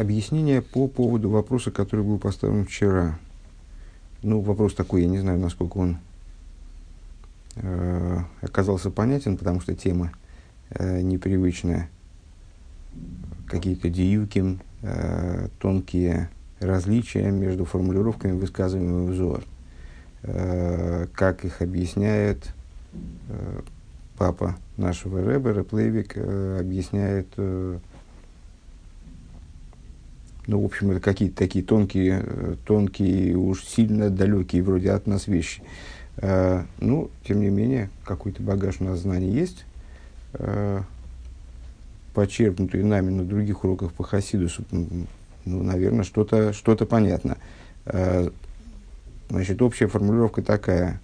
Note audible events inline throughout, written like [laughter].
Объяснение по поводу вопроса, который был поставлен вчера. Ну, вопрос такой, я не знаю, насколько он э, оказался понятен, потому что тема э, непривычная. Какие-то диюки, э, тонкие различия между формулировками, высказываемыми в ЗОР. Э, как их объясняет э, папа нашего Рэба, Рэплейвик, э, объясняет э, ну, в общем, это какие-то такие тонкие, э, тонкие, уж сильно далекие вроде от нас вещи. Э, ну, тем не менее, какой-то багаж у нас знаний есть, э, почерпнутый нами на других уроках по Хасидусу, ну, наверное, что-то что понятно. Значит, общая формулировка такая.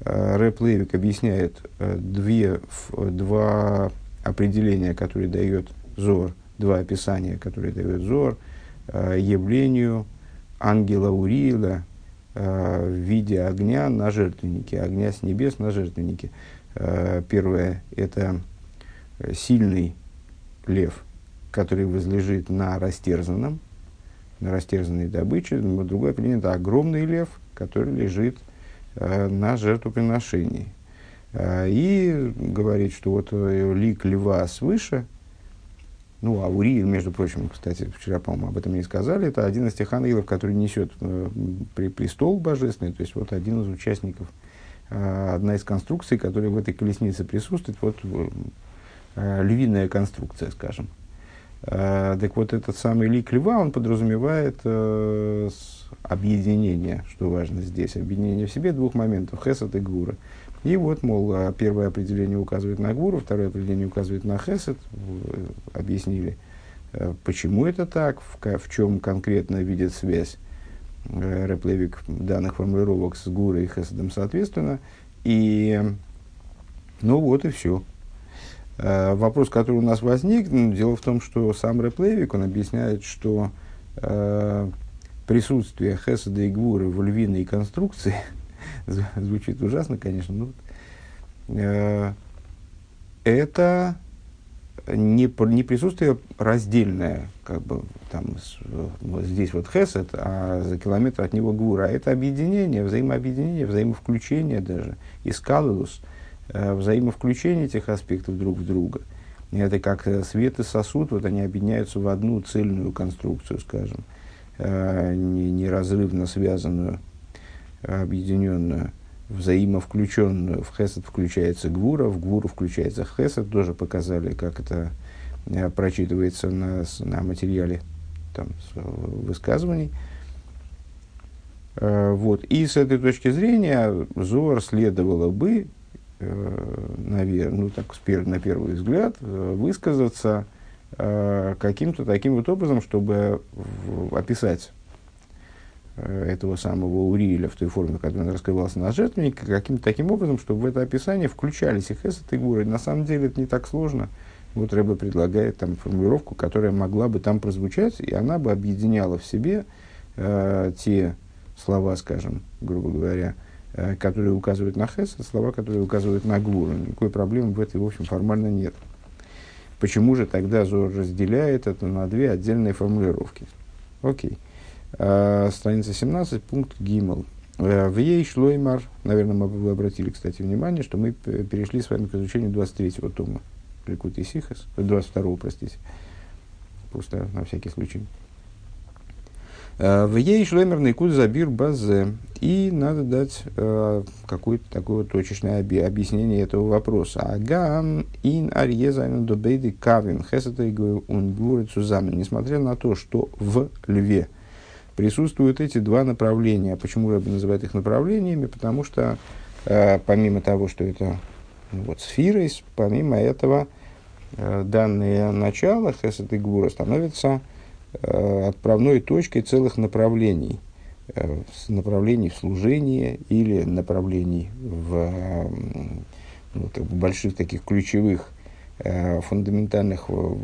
Рэп Левик объясняет две, два определения, которые дает Зор, два описания, которые дает Зор – явлению ангела Уриила э, в виде огня на жертвеннике, огня с небес на жертвеннике. Э, первое – это сильный лев, который возлежит на растерзанном, на растерзанной добыче. Другое определение – это огромный лев, который лежит на жертвоприношении. И говорит, что вот лик льва свыше – ну, а Ури, между прочим, кстати, вчера, по-моему, об этом не сказали, это один из тех ангелов, который несет э, при, престол божественный, то есть вот один из участников, э, одна из конструкций, которая в этой колеснице присутствует, вот э, львиная конструкция, скажем. Э, так вот, этот самый лик льва, он подразумевает э, объединение, что важно здесь, объединение в себе двух моментов, хесед и гура. И вот, мол, а, первое определение указывает на Гуру, второе определение указывает на Хесед. Объяснили, э, почему это так, в, в чем конкретно видит связь э, Реплевик данных формулировок с Гурой и Хеседом соответственно. И, ну вот и все. Э, вопрос, который у нас возник, ну, дело в том, что сам Реплевик, он объясняет, что э, присутствие Хеседа и Гуры в львиной конструкции – звучит ужасно, конечно, но э, это не, не присутствие раздельное, как бы там вот здесь вот Хесед, а за километр от него Гура. Это объединение, взаимообъединение, взаимовключение даже, искалус, э, взаимовключение этих аспектов друг в друга. Это как свет и сосуд, вот они объединяются в одну цельную конструкцию, скажем, э, неразрывно связанную объединенную, взаимовключенную. В Хесед включается Гвура, в Гвуру включается Хесед. Тоже показали, как это э, прочитывается на, на материале там, высказываний. Э, вот. И с этой точки зрения Зор следовало бы, э, наверное, ну, так, на первый взгляд, высказаться каким-то таким вот образом, чтобы описать Э, этого самого Урииля в той форме, в которой он раскрывался на жертвеннике, каким-то таким образом, чтобы в это описание включались и Хесед, и Гуры. На самом деле это не так сложно. Вот Рэба предлагает там формулировку, которая могла бы там прозвучать, и она бы объединяла в себе э, те слова, скажем, грубо говоря, э, которые указывают на Хесед, слова, которые указывают на Гуру. Никакой проблемы в этой, в общем, формально нет. Почему же тогда Зор разделяет это на две отдельные формулировки? Окей. Okay. Э, страница 17, пункт Гимл. Э, в ей шлоймар, наверное, мы вы обратили, кстати, внимание, что мы перешли с вами к изучению 23-го тома Ликут и Сихас, 22-го, простите, просто на всякий случай. Э, в ей шлоймер наикуд забир базе. И надо дать э, какое-то такое вот точечное объяснение этого вопроса. Агам ин арьезайна добейды кавим хесета и унгуры цузамен. Несмотря на то, что в льве – присутствуют эти два направления. Почему Рэбби называет их направлениями? Потому что э, помимо того, что это ну, вот, сфера, помимо этого э, данное начало Хесед и Гура становится э, отправной точкой целых направлений. Э, направлений в служении или направлений в э, ну, как бы больших таких ключевых э, фундаментальных э,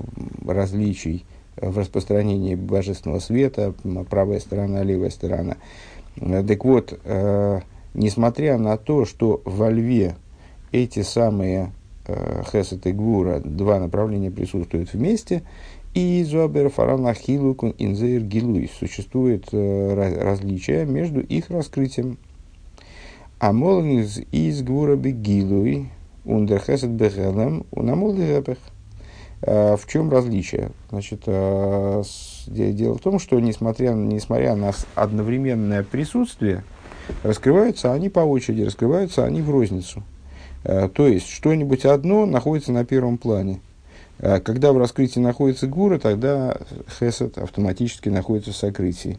различий в распространении божественного света, правая сторона, левая сторона. Э, так вот, э, несмотря на то, что во льве эти самые э, Хесед и Гвура, два направления присутствуют вместе, И зобер фаранахилу инзейр гилуй. Существует различие между их раскрытием. А из гвура бегилуй, ундерхесет бегелем, унамолдерепех. В чем различие? Значит, э, дело в том, что несмотря, несмотря на одновременное присутствие, раскрываются они по очереди, раскрываются они в розницу. Э, то есть, что-нибудь одно находится на первом плане. Когда в раскрытии находится гура, тогда хесед автоматически находится в сокрытии.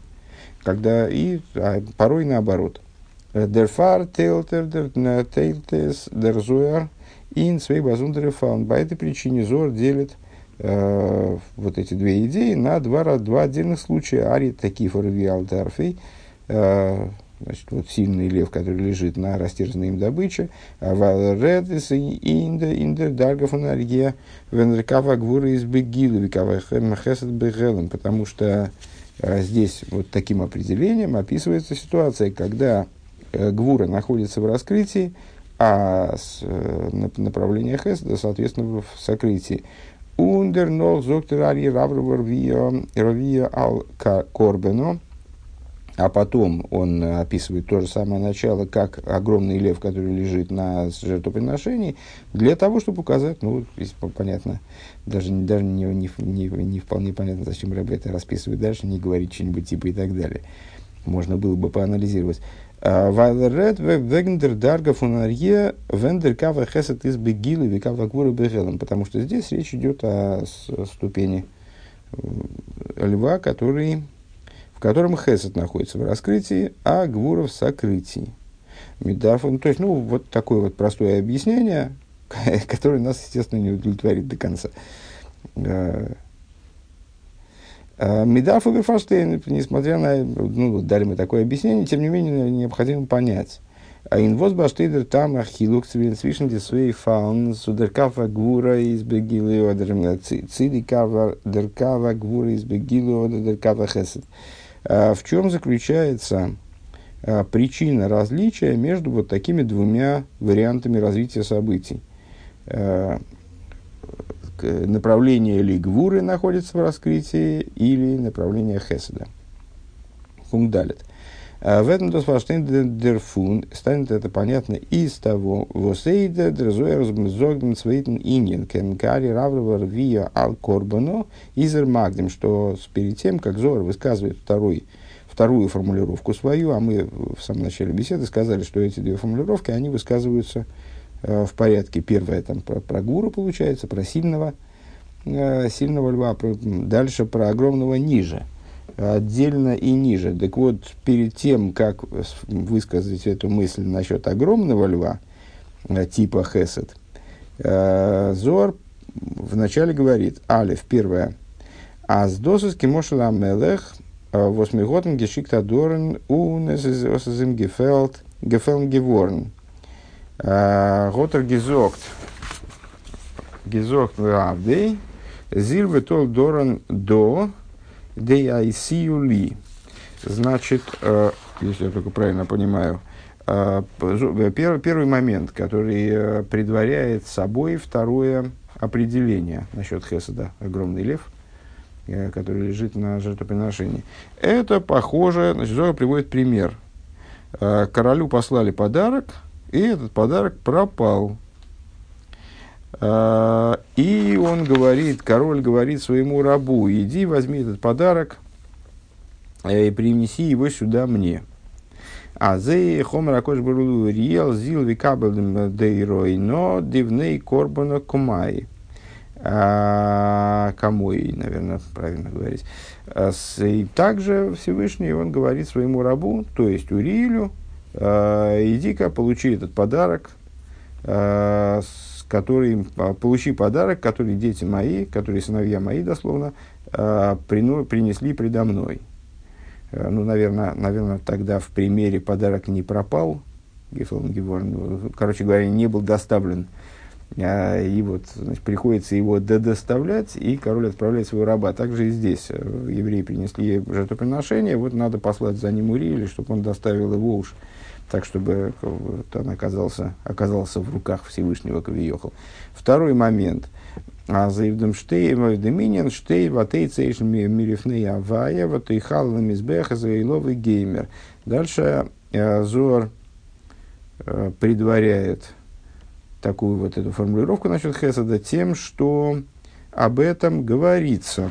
Когда и а порой наоборот. Дерфар тейлтер дерзуэр ин свей базундер фаун. По этой причине Зор делит э, вот эти две идеи на два, два отдельных случая. Ари такие форвиал дарфей. Э, Значит, вот сильный лев, который лежит на растерзанной им добыче. А Валредис инда инда даргов энергия венрекава гвура из бегилу викава хесед бегелем. Потому что а, здесь вот таким определением описывается ситуация, когда э, гвура находится в раскрытии, а с, э, направление хеседа, соответственно, в сокрытии. Ундер нол зоктер ари равровар вия ал корбено а потом он описывает то же самое начало, как огромный лев, который лежит на жертвоприношении, для того, чтобы указать, ну, понятно, даже, даже не, не, не, не вполне понятно, зачем Рэбе это расписывает дальше, не говорить что-нибудь типа и так далее. Можно было бы поанализировать. Потому что здесь речь идет о ступени э, льва, который в котором Хесед находится в раскрытии, а Гвура в сокрытии. Медафон, то есть, ну, вот такое вот простое объяснение, [laughs] которое нас, естественно, не удовлетворит до конца. А, а, Медафу Герфаштейн, несмотря на, ну, дали мы такое объяснение, тем не менее, необходимо понять. А инвоз баштейдер там ахилук свischen die zwei Fallen zu der Kava Gvura из Begili oder Цили Kava der Kava Gvura из Begili oder der Kava Chesed. А, в чем заключается а, причина различия между вот такими двумя вариантами развития событий. А, направление Лигвуры находится в раскрытии или направление Хеседа. Пункт далит. В этом досваштен дерфун станет это понятно из того, восейда дрезуэр зогден цвейтен иньен кенкари раврвар вия ал корбано изер магдем, что перед тем, как Зор высказывает второй, вторую формулировку свою, а мы в самом начале беседы сказали, что эти две формулировки, они высказываются э, в порядке. Первая там про, про гуру получается, про сильного, э, сильного льва, про, дальше про огромного ниже – отдельно и ниже. Так вот, перед тем, как высказать эту мысль насчет огромного льва, э, типа Хесед, э, Зор вначале говорит, Алиф, первое, Аздосус кимошела мелех, э, восьмиготен гешикта дорен унесизим гефелд, гефелн геворн. Готер гизокт, гизокт вавдей, зир тол дорен до, DICULI. Значит, э, если я только правильно понимаю, э, первый, первый момент, который э, предваряет собой второе определение насчет Хеседа, огромный лев, который лежит на жертвоприношении. Это похоже, значит, Зора приводит пример. Королю послали подарок, и этот подарок пропал. А, и он говорит, король говорит своему рабу, иди возьми этот подарок э, и принеси его сюда мне. А зе хомер акош риел зил викабелем дейрой, но дивней корбана кумай. А, Камой, наверное, правильно говорить. А, и также Всевышний, он говорит своему рабу, то есть Уриилю, иди-ка, получи этот подарок, который, а, получи подарок, который дети мои, которые сыновья мои, дословно, прину, принесли предо мной. Ну, наверное, наверное, тогда в примере подарок не пропал, Гефелн короче говоря, не был доставлен. И вот значит, приходится его додоставлять, и король отправляет своего раба. Также и здесь евреи принесли жертвоприношение, вот надо послать за ним Урили, чтобы он доставил его уж так, чтобы он оказался, оказался в руках Всевышнего Кавиехал. Второй момент. А за Ивдом Штей, Доминин, Штей, Ватей, Цейш, Мирифней, Авая, Ватей, Халла, Мизбеха, Заиловый, Геймер. Дальше э, Зор э, предваряет такую вот эту формулировку насчет Хесада тем, что об этом говорится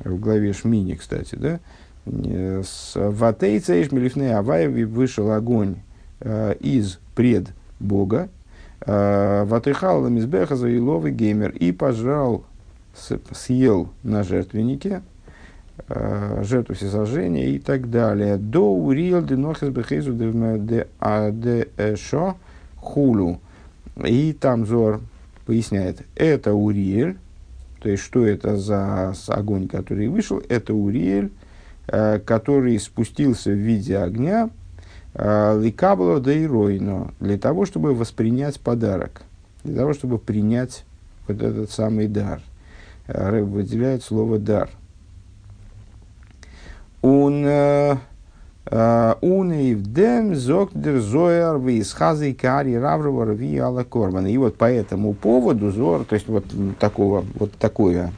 в главе Шмини, кстати, да, с Ватейца Ишмелифней Аваеви вышел огонь э, из пред Бога, э, Ватыхал Мизбеха Заиловый геймер и пожрал, съел на жертвеннике э, жертву всесожжения и так далее. До урил де нохес бехезу де шо хулу. И там Зор поясняет, это Уриэль, то есть, что это за огонь, который вышел, это Уриэль, который спустился в виде огня, э, ликабло да иройно, для того, чтобы воспринять подарок, для того, чтобы принять вот этот самый дар. Э, Рэб выделяет слово «дар». Он Унейвдем зокдер зояр висхазы кари раврова рви ала корбан. И вот по этому поводу Зор, то есть вот такого, вот такое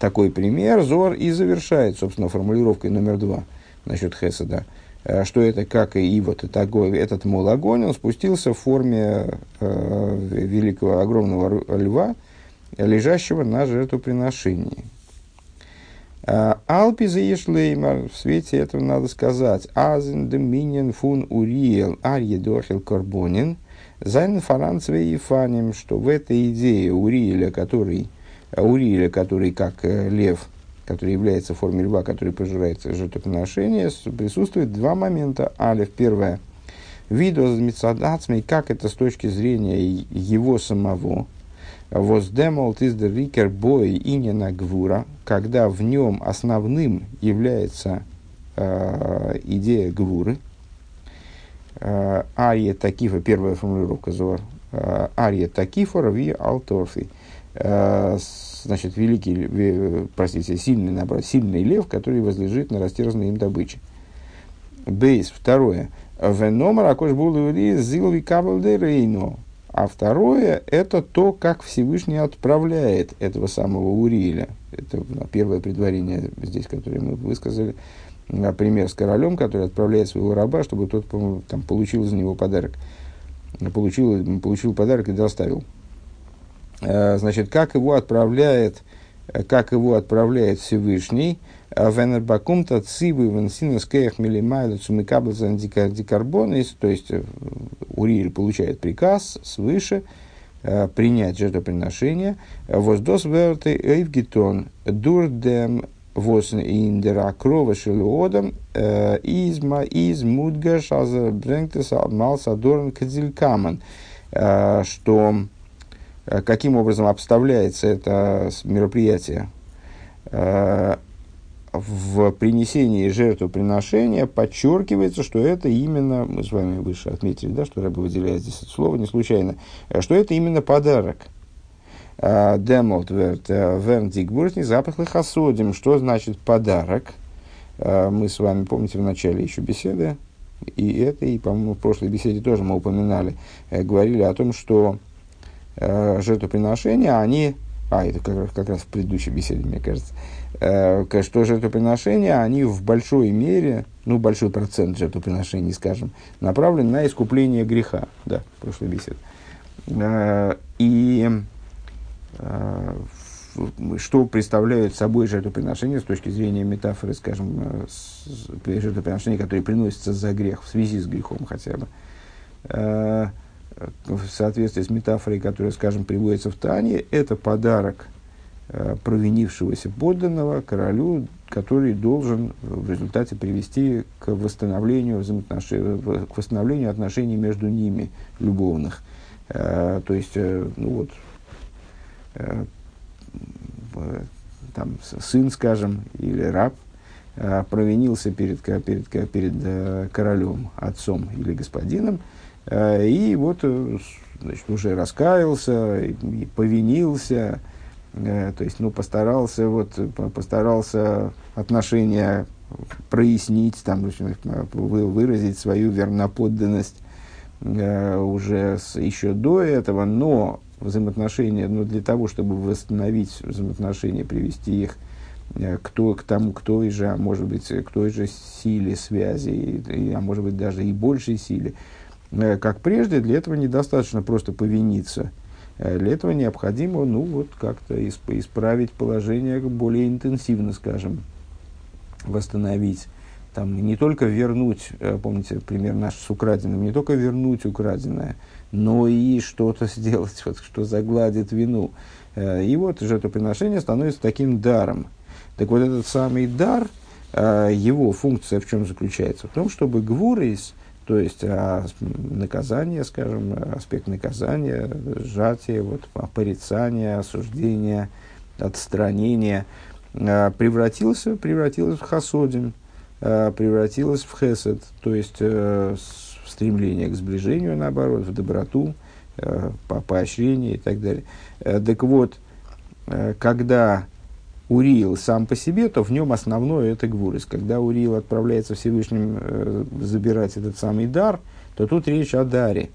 такой пример. Зор и завершает, собственно, формулировкой номер два насчет Хеседа, э, что это как и вот это, этот мол огонь, он спустился в форме э, великого огромного льва, лежащего на жертвоприношении. Э, Алпи заешлеймар, в свете этого надо сказать, азен доминин фун уриел арье дохил карбонин, зайн фаранцве и фаним, что в этой идее Уриеля, который Уриля, который как э, лев, который является в льва, который пожирает жертвоприношение, присутствует два момента. Алиф, первое. Видос мецадацмей, как это с точки зрения его самого. Воздемол тиздер рикер бой и не гвура, когда в нем основным является э, идея гвуры. Э, ария такифа, первая формулировка зор. Э, ария такифа рави алторфи. Э, значит, великий, простите, сильный, наоборот, сильный лев, который возлежит на растерзанной им добыче. Бейс, второе. Веномар акош булури зилви рейно. А второе, это то, как Всевышний отправляет этого самого Уриэля. Это первое предварение здесь, которое мы высказали. Пример с королем, который отправляет своего раба, чтобы тот там, получил за него подарок. Получил, получил подарок и доставил. Э, значит, как его отправляет, э, как его отправляет Всевышний, э, Венербакумта цивы венсинускеях милимайла цумикаблзан дикарбонис, то есть Уриэль получает приказ свыше принять жертвоприношение, воздос верты эйвгитон дурдем вос индера крова шелуодом изма из мудгаш азер брэнгтес малсадорн кадзилькаман, что каким образом обставляется это мероприятие э, в принесении жертвоприношения подчеркивается, что это именно, мы с вами выше отметили, да, что Рэбе выделяет здесь это слово не случайно, э, что это именно подарок. Демолт верндикбуртни запах лихасодим. Что значит подарок? Мы с вами, помните, в начале еще беседы, и это, и, по-моему, в прошлой беседе тоже мы упоминали, говорили о том, что э, жертвоприношения, они, а это как, раз как раз в предыдущей беседе, мне кажется, э, что жертвоприношения, они в большой мере, ну, большой процент жертвоприношений, скажем, направлены на искупление греха, да, в прошлой беседе. Э, и э, что представляют собой жертвоприношения с точки зрения метафоры, скажем, э, жертвоприношения, которые приносятся за грех, в связи с грехом хотя бы. Э, в соответствии с метафорой, которая, скажем, приводится в Тане, это подарок э, провинившегося подданного королю, который должен в результате привести к восстановлению, взаимоотнош... к восстановлению отношений между ними любовных. Э, то есть, ну вот, там, сын, скажем, или раб провинился перед, перед, перед королем, отцом или господином, и вот э, значит, уже раскаялся, и повинился, э, то есть, ну, постарался, вот, постарался отношения прояснить, там, выразить свою верноподданность уже с, еще до этого, но взаимоотношения, но для того, чтобы восстановить взаимоотношения, привести их э, к, то, к тому, к той же, а может быть, к той же силе связи, и, а может быть, даже и большей силе, э, как прежде, для этого недостаточно просто повиниться. Э, для этого необходимо, ну, вот как-то исправить положение более интенсивно, скажем, восстановить там, не только вернуть, помните пример наш с украденным, не только вернуть украденное, но и что-то [laughs] сделать, вот, что загладит вину. Э, и вот жертвоприношение становится таким даром. Так вот этот самый дар, э, его функция в чем заключается? В том, чтобы гвурейс, то есть а, наказание, скажем, аспект наказания, сжатие, вот, порицание, осуждение, отстранение, э, превратился, превратилось в хасодим, превратилось в хесед, то есть стремление к сближению, наоборот, в доброту, э, по поощрение и так далее. Э, так вот, э, когда Уриил сам по себе, то в нем основное это гвурис. Когда Уриил отправляется Всевышним э, забирать этот самый дар, то тут речь о даре.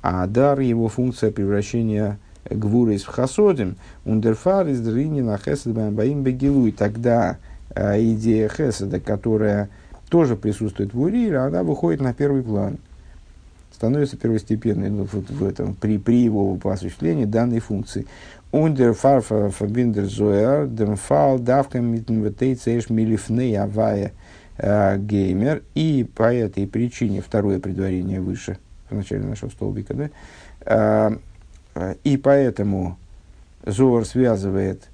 А дар, его функция превращения гвурис в хасодим, ундерфар из дрини на хесед баим бегилуй. Тогда э, идея хеседа, которая тоже присутствует в Урииле, она выходит на первый план становится первостепенной ну, вот в этом, при, при его осуществлении данной функции. Under farfa verbinder zoer, dem fall davka mit инвертейцеш милифней авая геймер. И по этой причине, второе предварение выше, в начале нашего столбика, да, а, и поэтому Зор связывает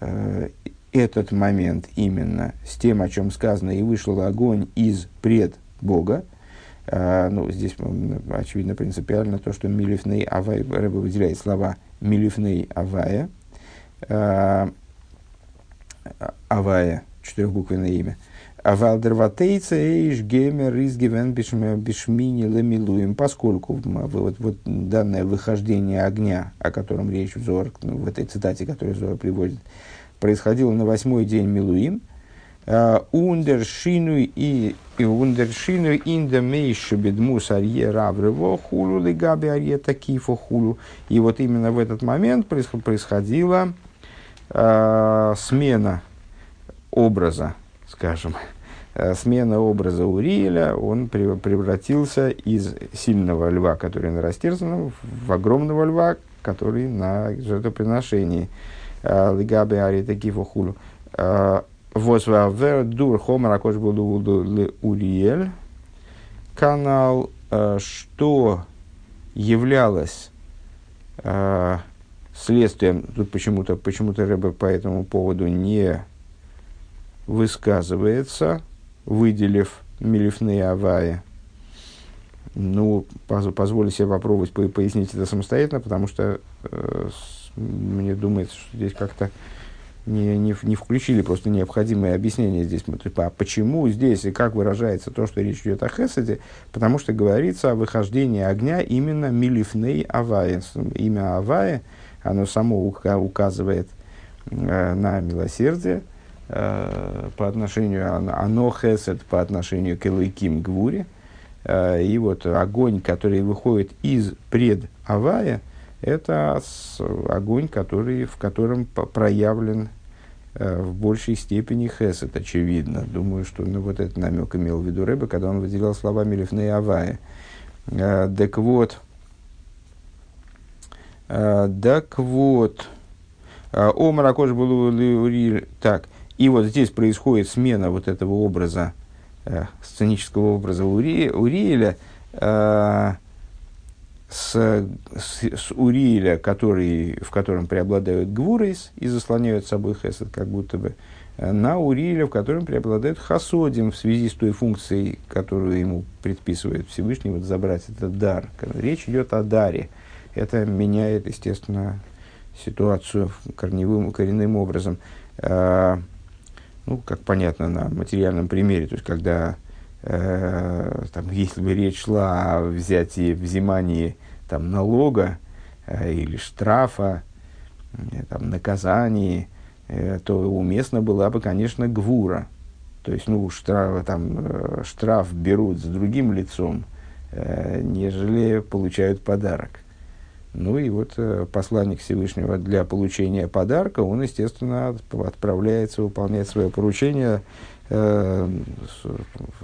э, этот момент именно с тем, о чем сказано, и вышел огонь из пред Бога, а, ну, здесь очевидно принципиально то, что милифней авай, Рэбе выделяет слова милифней авая, а, авая, четырехбуквенное имя, а Валдерватейца эйш гемер из гивен бишмини ламилуем, поскольку вот, вот данное выхождение огня, о котором речь в, Зор, в этой цитате, которую Зор приводит, происходило на восьмой день Милуим, Ундершину и ундершину инда мейшу бедмус арье раврево хулу лигаби арье такифо хулу. И вот именно в этот момент происходила э, смена образа, скажем, э, смена образа Уриэля, он превратился из сильного льва, который на растерзанном, в огромного льва, который на жертвоприношении. Лигаби арье такифо хулу. Возвавер дур хомер акош был Уриэль. Канал, э, что являлось э, следствием, тут почему-то почему Рэбе по этому поводу не высказывается, выделив Милифные Авая. Ну, поз, позволю себе попробовать пояснить это самостоятельно, потому что э, мне думается, что здесь как-то не, не, не включили просто необходимое объяснение здесь. Типа, а почему здесь и как выражается то, что речь идет о Хесаде? Потому что говорится о выхождении огня именно Милифней Авая. Имя Авая, оно само указывает э, на милосердие э, по отношению, оно Хесед по отношению к Элайким Гвуре. Э, и вот огонь, который выходит из пред Авая, это огонь, который, в котором проявлен в большей степени хесед, очевидно. Думаю, что ну, вот этот намек имел в виду Рэбе, когда он выделял слова Мелифны Авая. Э, так вот, э, так вот, Омар Акош был так, и вот здесь происходит смена вот этого образа, сценического образа Ури, Уриэля, с, с, с Урииля, который, в котором преобладают гвурейс и заслоняют собой хесед, как будто бы, э, на Урииля, в котором преобладает хасодим в связи с той функцией, которую ему предписывает Всевышний, вот забрать этот дар. Речь идет о даре. Это меняет, естественно, ситуацию корневым, коренным образом. А, ну, как понятно на материальном примере, то есть, когда э, там, если бы речь шла о взятии, взимании там, налога э, или штрафа, э, там, наказании, э, то уместно была бы, конечно, гвура. То есть, ну, штраф, там, э, штраф берут с другим лицом, э, нежели получают подарок. Ну и вот э, посланник Всевышнего для получения подарка, он, естественно, отправляется выполнять свое поручение, э,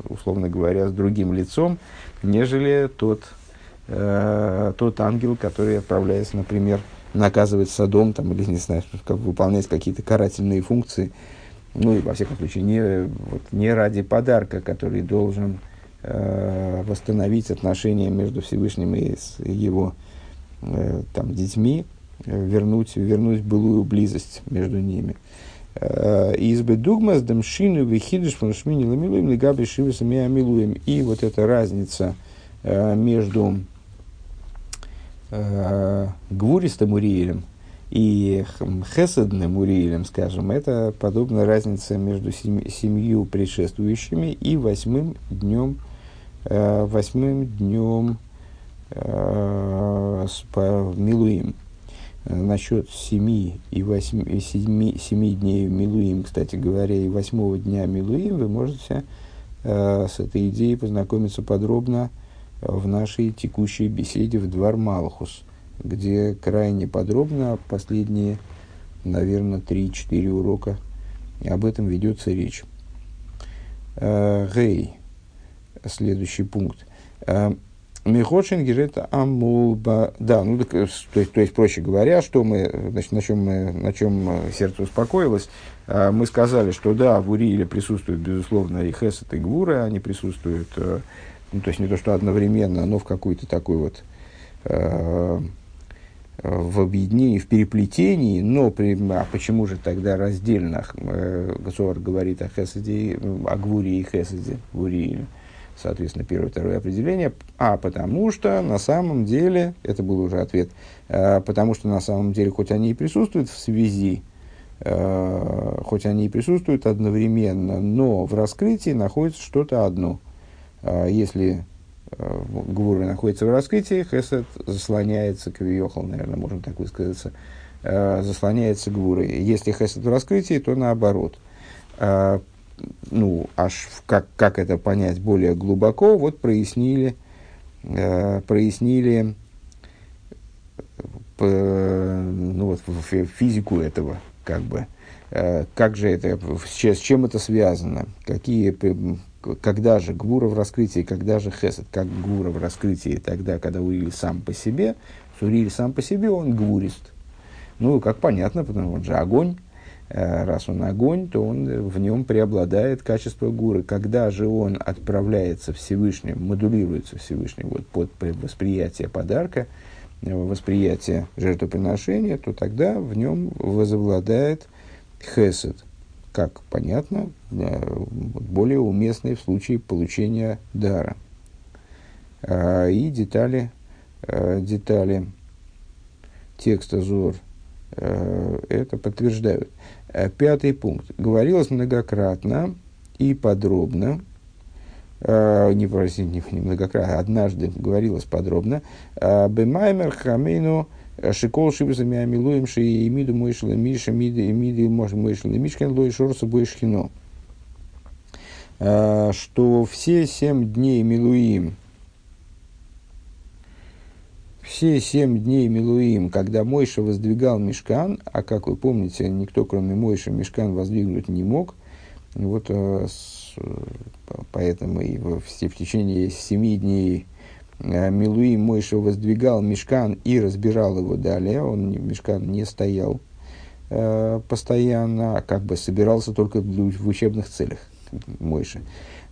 условно говоря, с другим лицом, нежели тот, э, тот ангел, который отправляется, например, наказывать садом там, или, не знаю, как, выполнять какие-то карательные функции. Ну и, во всяком случае, не, вот, не ради подарка, который должен э, восстановить отношения между Всевышним и с его Э, там, детьми, вернуть, вернуть былую близость между ними. Избы дугма с дамшину вихидыш фаншмини ламилуем лигаби шивасами амилуем. И вот эта разница между гвуристым Уриелем и хеседным Уриелем, скажем, это подобная разница между семью предшествующими и восьмым днем, восьмым днем э, Милуим. Насчет семи и восьми, семи, семи дней Милуим, кстати говоря, и восьмого дня Милуим, вы можете э, с этой идеей познакомиться подробно в нашей текущей беседе в Двор Малхус, где крайне подробно последние, наверное, 3-4 урока об этом ведется речь. Э, Гей, следующий пункт. Э, Михочин герет амулба. Да, ну, так, то, есть, то есть, проще говоря, что мы, значит, на чем, мы, на чем сердце успокоилось, а, мы сказали, что да, в Урииле присутствуют, безусловно, и Хесет, и Гвуры, они присутствуют, э, ну, то есть не то, что одновременно, но в какой-то такой вот э, в объединении, в переплетении, но при, а почему же тогда раздельно э, Гасуар говорит о Хеседе, о Гвуре и Хеседе в Урииле? Соответственно, первое второе определение, а потому что на самом деле, это был уже ответ, э, потому что на самом деле, хоть они и присутствуют в связи, э, хоть они и присутствуют одновременно, но в раскрытии находится что-то одно. Э, если Гвура находится в раскрытии, Хесед заслоняется, Кавиохал, наверное, можно так высказаться, заслоняется Гвурой. Если Хесед в раскрытии, то наоборот. Ну, аж как, как это понять более глубоко, вот прояснили, э, прояснили э, ну, вот, физику этого, как бы, э, как же это, с, чем это связано, какие, когда же Гвура в раскрытии, когда же Хесед, как Гвура в раскрытии, тогда, когда Уриль сам по себе, Суриль сам по себе, он гвурист. Ну, как понятно, потому что он же огонь, раз он огонь, то он, э, в нем преобладает качество гуры. Когда же он отправляется Всевышним, модулируется Всевышним вот, под восприятие подарка, э, восприятие жертвоприношения, то тогда в нем возобладает хесед, как понятно, более уместный в случае получения дара. И детали, детали текста Зор это подтверждают. Э, пятый пункт. Говорилось многократно и подробно, э, не, простите, не, не многократно, однажды говорилось подробно, э, Бемаймер Хамейну Шикол Шибусами Амилуем Ши Миду Мойшла Миша Миды Миды Мойшла Мишкен Лой Шорса Бойшхино. Что все семь дней Милуим, все семь дней Милуим, когда Мойша воздвигал мешкан, а как вы помните, никто кроме Мойша мешкан воздвигнуть не мог, вот э, с, поэтому и в, в, течение семи дней э, Милуим Мойша воздвигал мешкан и разбирал его далее, он мешкан не стоял э, постоянно, а как бы собирался только в учебных целях Мойша.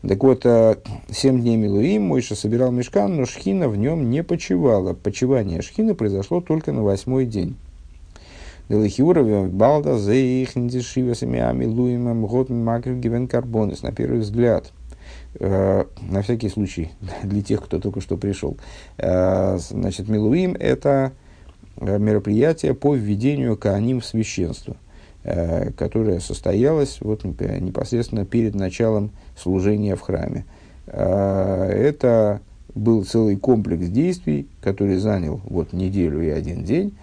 Так вот, э, семь дней Милуим Мойша собирал мешкан, но шхина в нем не почивала. Почивание шхины произошло только на восьмой день. Балда Милуимом год гивен карбонес. На первый взгляд, э, на всякий случай, [laughs] для тех, кто только что пришел. Э, значит, Милуим – это мероприятие по введению Кааним в священство – которая состоялась вот, непосредственно перед началом служения в храме. Э, это был целый комплекс действий, который занял вот неделю и один день,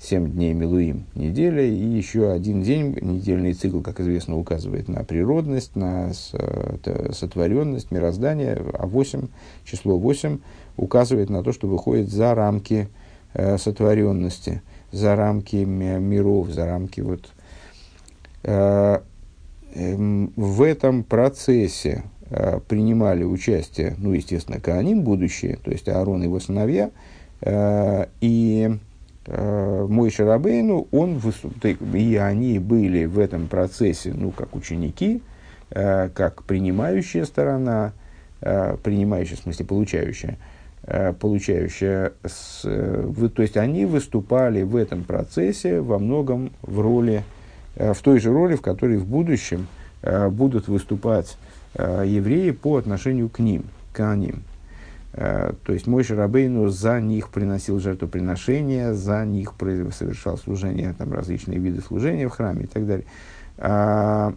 семь дней Милуим неделя, и еще один день, недельный цикл, как известно, указывает на природность, на сотворенность, мироздание, а 8, число 8 указывает на то, что выходит за рамки э, сотворенности, за рамки миров, за рамки вот... Э, э, в этом процессе э, принимали участие, ну, естественно, Кааним будущее, то есть Аарон и его сыновья, э, и мой Шарабейну, он и они были в этом процессе, ну, как ученики, как принимающая сторона, принимающая, в смысле, получающая, получающая, с, то есть они выступали в этом процессе во многом в роли, в той же роли, в которой в будущем э, будут выступать э, евреи по отношению к ним, к ним. Э, то есть мой Шарабейну за них приносил жертвоприношения, за них совершал служение, там, различные виды служения в храме и так далее. А,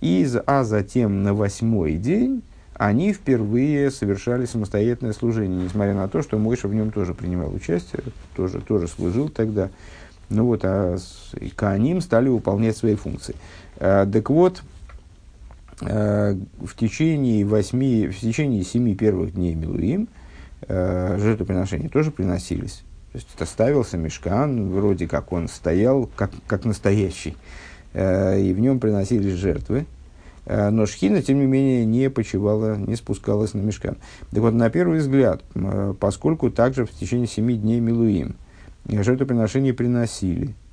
и, а затем на восьмой день они впервые совершали самостоятельное служение, несмотря на то, что Мойша в нем тоже принимал участие, тоже, тоже служил тогда. Ну вот, а Кааним стали выполнять свои функции. А, так вот, Э, в течение восьми, в течение семи первых дней Милуим э, жертвоприношения тоже приносились. То есть это ставился мешкан, вроде как он стоял, как, как настоящий, и в нем приносились жертвы. Но шхина, тем не менее, не почивала, не спускалась на мешкан. Так вот, на первый взгляд, поскольку также в течение семи дней Милуим жертвоприношения приносили –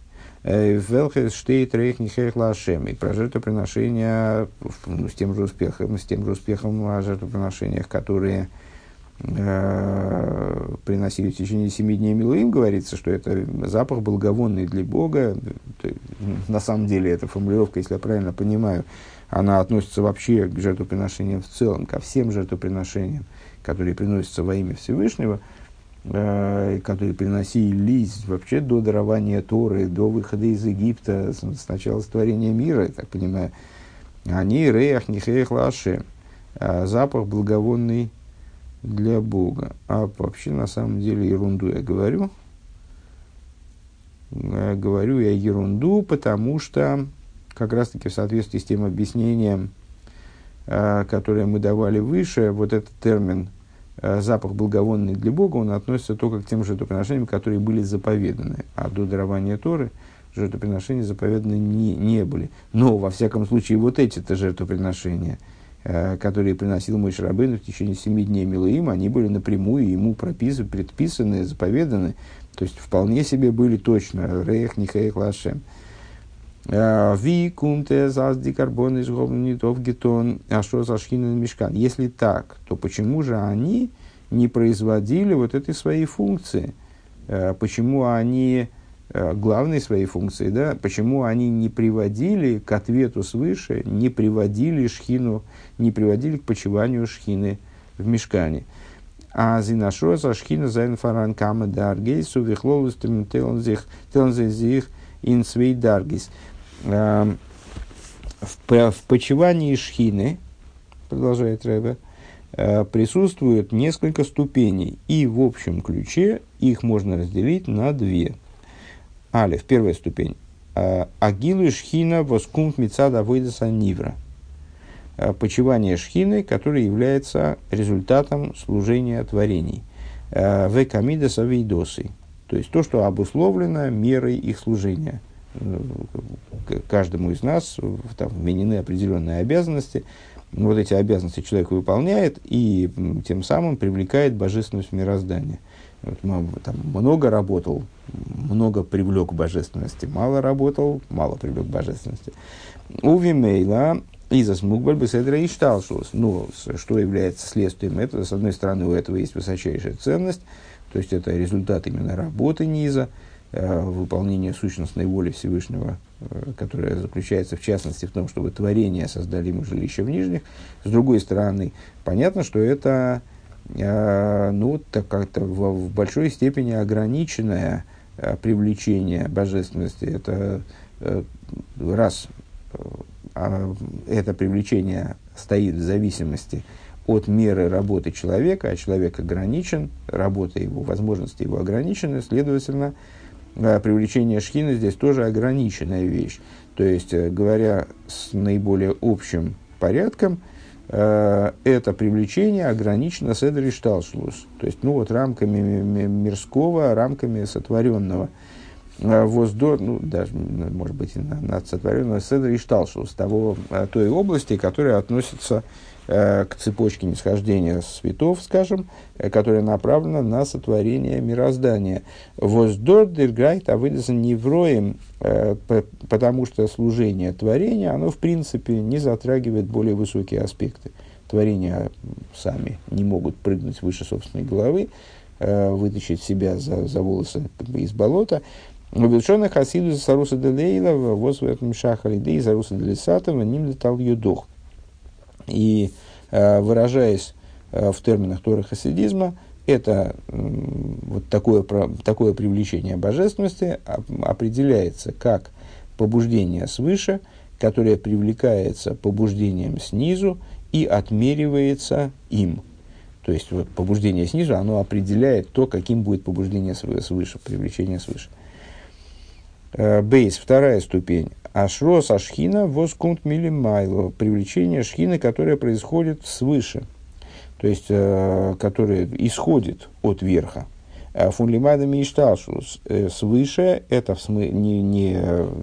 Велхес штейт рейхнихех лашем. И про жертвоприношения ну, с тем же успехом, с тем же успехом о жертвоприношениях, которые э, приносили в течение семи дней Милуим, говорится, что это запах благовонный для Бога. На самом деле, эта формулировка, если я правильно понимаю, она относится вообще к жертвоприношениям в целом, ко всем жертвоприношениям, которые приносятся во имя Всевышнего – э, которые приносились вообще до дарования Торы, до выхода из Египта, с, начала створения мира, я так понимаю, они реях нихеях лаше, а запах благовонный для Бога. А вообще, на самом деле, ерунду я говорю. Говорю я ерунду, потому что как раз-таки в соответствии с тем объяснением, э, которое мы давали выше, вот этот термин – Э, запах благовонный для Бога, он относится только к тем жертвоприношениям, которые были заповеданы. А до дарования Торы жертвоприношения заповеданы не, не были. Но, во всяком случае, вот эти-то жертвоприношения, э, которые приносил мой Шарабейн в течение семи дней Милуим, они были напрямую ему прописаны, предписаны, заповеданы. То есть, вполне себе были точно. Рех, Нихех, Лашем. Э, Ви кумте заз дикарбон из говнитов гетон, а что за шхина мешкан? Если так, то почему же они не производили вот этой своей функции? Э, почему они э, главной своей функции, да, почему они не приводили к ответу свыше, не приводили шхину, не приводили к почиванию шхины в мешкане. А зинашо за шхина за инфаран кама даргейсу вихлолустым теланзих теланзих инсвей даргис. Эм, в, в почивании шхины, продолжает Рэбе, э, присутствует несколько ступеней, и в общем ключе их можно разделить на две. Алиф, первая ступень. Э, Агилу шхина воскумт мецада выйдаса нивра. Э, почивание шхины, которое является результатом служения творений. В камидаса вейдосы. То есть то, что обусловлено мерой их служения – каждому из нас там, вменены определенные обязанности. Вот эти обязанности человек выполняет и тем самым привлекает божественность в мироздание. Вот, там, много работал, много привлек божественности, мало работал, мало привлек божественности. У Вимейла Изас Мукбаль Беседра и Шталшус. Ну, что является следствием этого? С одной стороны, у этого есть высочайшая ценность, то есть это результат именно работы Низа, выполнение сущностной воли Всевышнего, э, которая заключается в частности в том, чтобы творение создали ему жилище в нижних. С другой стороны, понятно, что это э, ну, так как-то в, в большой степени ограниченное привлечение божественности. Это раз а это привлечение стоит в зависимости от меры работы человека, а человек ограничен, работа его, возможности его ограничены, следовательно, привлечение шхины здесь тоже ограниченная вещь. То есть, э, говоря с наиболее общим порядком, это привлечение ограничено седри шталшлус, то есть, ну вот, рамками мирского, рамками сотворенного. Воздор, ну, даже, может быть, над сотворенного седри шталшлус, того, той области, которая относится Э, к цепочке нисхождения светов, скажем, э, которая направлена на сотворение мироздания. Воздор дергайт авыдасан невроем, э, потому что служение творения, оно в принципе не затрагивает более высокие аспекты. Творения сами не могут прыгнуть выше собственной головы, вытащить себя за, за волосы из болота. Увелшона хасиду саруса делейла, воз в этом шахалидей, заруса делисатова, ним летал юдох. И э, выражаясь э, в терминах Торы хасидизма, это вот такое, такое привлечение божественности определяется как побуждение свыше, которое привлекается побуждением снизу и отмеривается им. То есть вот, побуждение снизу, оно определяет то, каким будет побуждение свыше, привлечение свыше. Э, бейс, вторая ступень. Ашрос Ашхина воскунт милимайло. Привлечение шхины, которое происходит свыше. То есть, э, которое исходит от верха. Э, Фунлимада Мишталшус. Э, свыше это в смы, не, не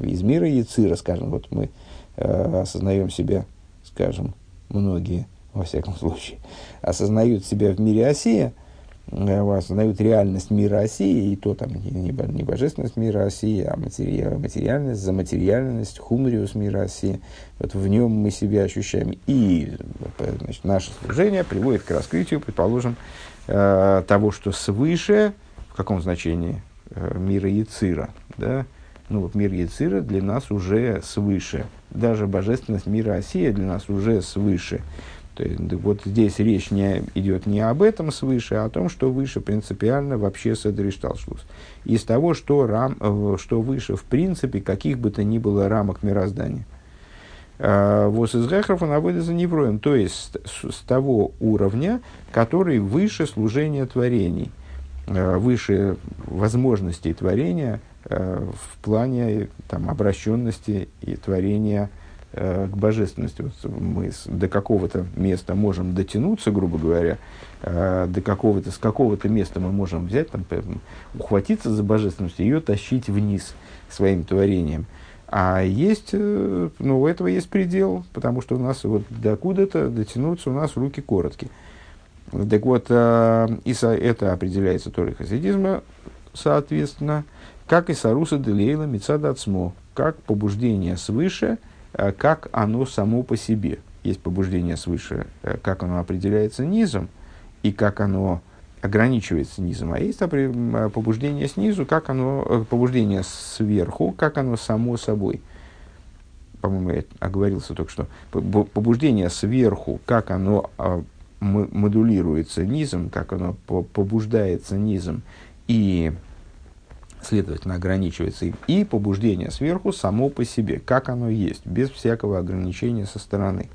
из мира Яцира, скажем. Вот мы осознаем себя, скажем, многие, во всяком случае, осознают себя в мире Осия – осознают реальность мира России, и то там не, не божественность мира России, а матери, материальность, за материальность, хумриус мира России. Вот в нем мы себя ощущаем. И значит, наше служение приводит к раскрытию, предположим, э, того, что свыше, в каком значении, э, мира Яцира, да, ну вот мир Яцира для нас уже свыше. Даже божественность мира России для нас уже свыше. То есть, вот здесь речь не, идет не об этом свыше, а о том, что выше принципиально вообще Седришталшлус. Из того, что, рам, э, что выше в принципе каких бы то ни было рамок мироздания. А, Вос из Гехров он за невроем, то есть с, с того уровня, который выше служения творений, э, выше возможностей творения э, в плане там, обращенности и творения Э, к божественности. Вот мы до какого-то места можем дотянуться, грубо говоря, э, до какого-то, с какого-то места мы можем взять, там, ухватиться за божественность, ее тащить вниз своим творением. А есть, э, ну, у этого есть предел, потому что у нас вот докуда-то дотянуться у нас руки короткие. Так вот, и это определяется Торой хасидизма, соответственно, как и Саруса Делейла Мицадацмо, как побуждение свыше – Э, как оно само по себе. Есть побуждение свыше, э, как оно определяется низом, и как оно ограничивается низом, а есть э, побуждение снизу, как оно, побуждение сверху, как оно само собой. По-моему, я оговорился только что. Побуждение сверху, как оно модулируется низом, как оно побуждается низом, и следовательно, ограничивается им. И побуждение сверху само по себе, как оно есть, без всякого ограничения со стороны.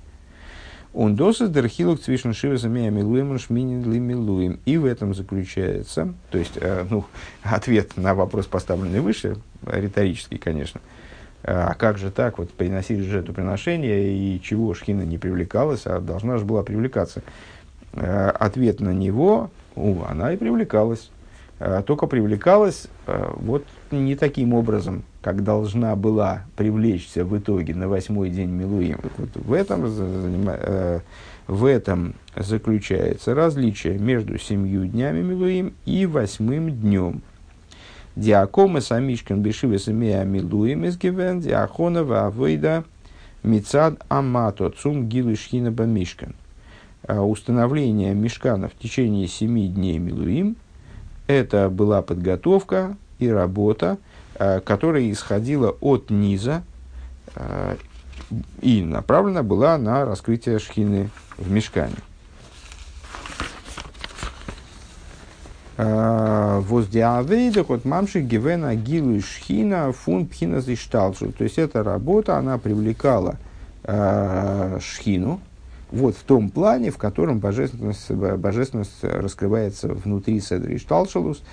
Он досыс дерхилок цвишн шиваса мея милуем шминин ли милуем. И в этом заключается, то есть, э, ну, [laughs] ответ на вопрос, поставленный выше, риторический, конечно. А как же так, вот приносили жертвоприношение, и чего Шхина не привлекалась, а должна же была привлекаться. Э, ответ на него, у, она и привлекалась. Э, только привлекалась э, вот не таким образом, как должна была привлечься в итоге на восьмой день Милуим. Вот в, этом, э, в этом заключается различие между семью днями Милуим и восьмым днем. Диакома самишкан бешивы самия Милуим из гивен, диахонова авойда мицад амато цум гилышхина бамишкан. Установление мешкана в течение семи дней Милуим – это была подготовка и работа, э, которая исходила от низа э, и направлена была на раскрытие шхины в мешкане. Э, Воздиавейда, вот мамши гивена гилу шхина фун пхина зишталшу. То есть эта работа, она привлекала шхину, вот в том плане, в котором божественность, божественность раскрывается внутри Седри Шталшалус,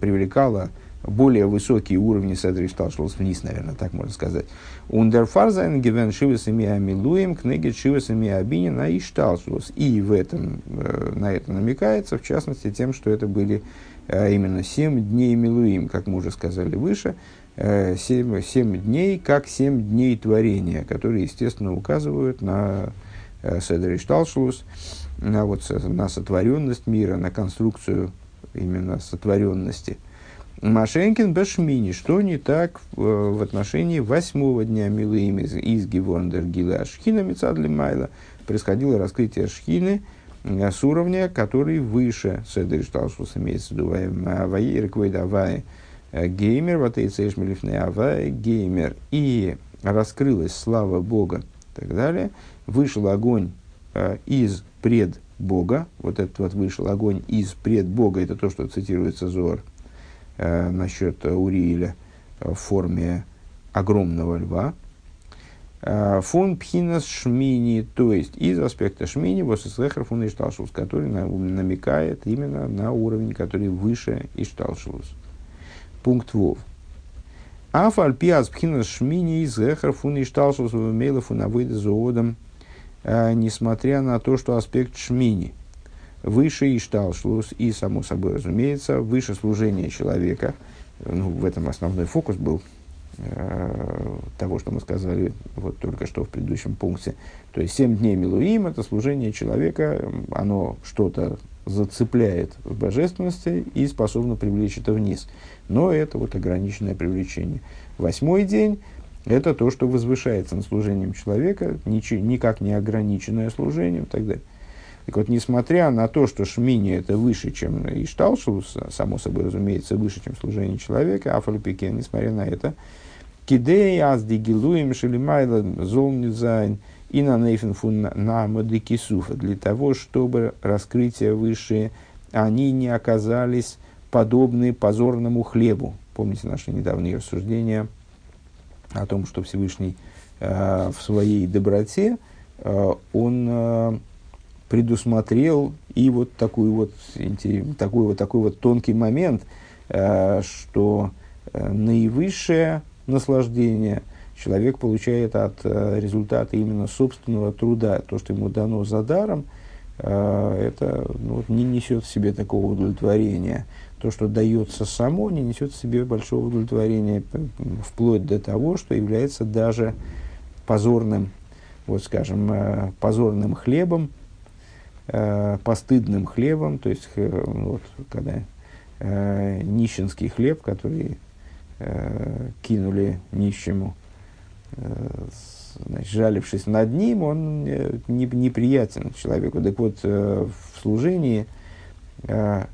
привлекала более высокие уровни Седри Шталшлус вниз, наверное, так можно сказать. Ундерфарзайн гивен шивасами амилуем книги шивасами абинин на Ишталшлус. И в этом, э, на это намекается, в частности, тем, что это были э, именно семь дней Милуим, как мы уже сказали выше, э, семь, семь дней, как семь дней творения, которые, естественно, указывают на Седри Шталшлус, на, вот, на сотворенность мира, на конструкцию именно сотворенности – Машенькин Башмини, что не так в, э, отношении восьмого дня Милуим из, из Гивондер Гила Шхина Мецадли Майла происходило раскрытие Шхины э, с уровня, который выше Седри Шталшус имеется в виду Авай Реквейд Авай э, Геймер, Ватейцеш Милифне Авай Геймер. И раскрылась слава Бога и так далее. Вышел огонь из пред Бога. Вот этот вот вышел огонь из пред Бога. Это то, что цитируется Зор э, насчет Урииля в форме огромного льва. Э, фон пхинас шмини, то есть из аспекта шмини, восэсэхэр фон ишталшус, который на, намекает именно на уровень, который выше ишталшус. Пункт вов. Афаль пиас пхинас шмини из эхэр фун ишталшус мейлов фун авыда зоодом, э, несмотря на то, что аспект шмини – выше Ишталшлус и, само собой разумеется, выше служения человека. Ну, в этом основной фокус был э, того, что мы сказали вот только что в предыдущем пункте. То есть семь дней Милуим – это служение человека, оно что-то зацепляет в божественности и способно привлечь это вниз. Но это вот ограниченное привлечение. Восьмой день – это то, что возвышается над служением человека, ничего, никак не ограниченное служением и так далее. Так вот, несмотря на то, что шмини это выше, чем Ишталшус, само собой разумеется, выше, чем служение человека, Афалипике, несмотря на это, Кидей азди гилуем шелимайла золнизайн и на нейфенфун на мадыкисуфа, для того, чтобы раскрытия высшие, они не оказались подобны позорному хлебу. Помните наши недавние рассуждения о том, что Всевышний э, в своей доброте, э, он э, предусмотрел и вот такой вот, такой вот, такой вот тонкий момент, что наивысшее наслаждение человек получает от результата именно собственного труда. То, что ему дано за даром, это ну, не несет в себе такого удовлетворения. То, что дается само, не несет в себе большого удовлетворения, вплоть до того, что является даже позорным, вот скажем, позорным хлебом, э, постыдным хлебом, то есть э, вот, когда э, нищенский хлеб, который э, кинули нищему, э, значит, жалившись над ним, он э, не, неприятен человеку. Так вот, э, в служении э,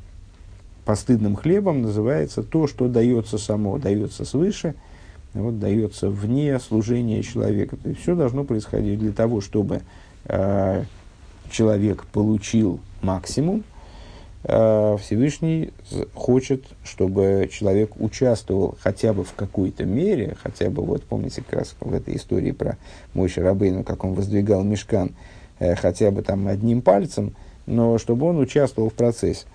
постыдным хлебом называется то, что дается само, дается свыше, вот, дается вне служения человека. То есть все должно происходить для того, чтобы э, человек получил максимум, э, Всевышний хочет, чтобы человек участвовал хотя бы в какой-то мере, хотя бы, вот помните как раз в этой истории про мой Шарабейну, как он воздвигал мешкан, э, хотя бы там одним пальцем, но чтобы он участвовал в процессе.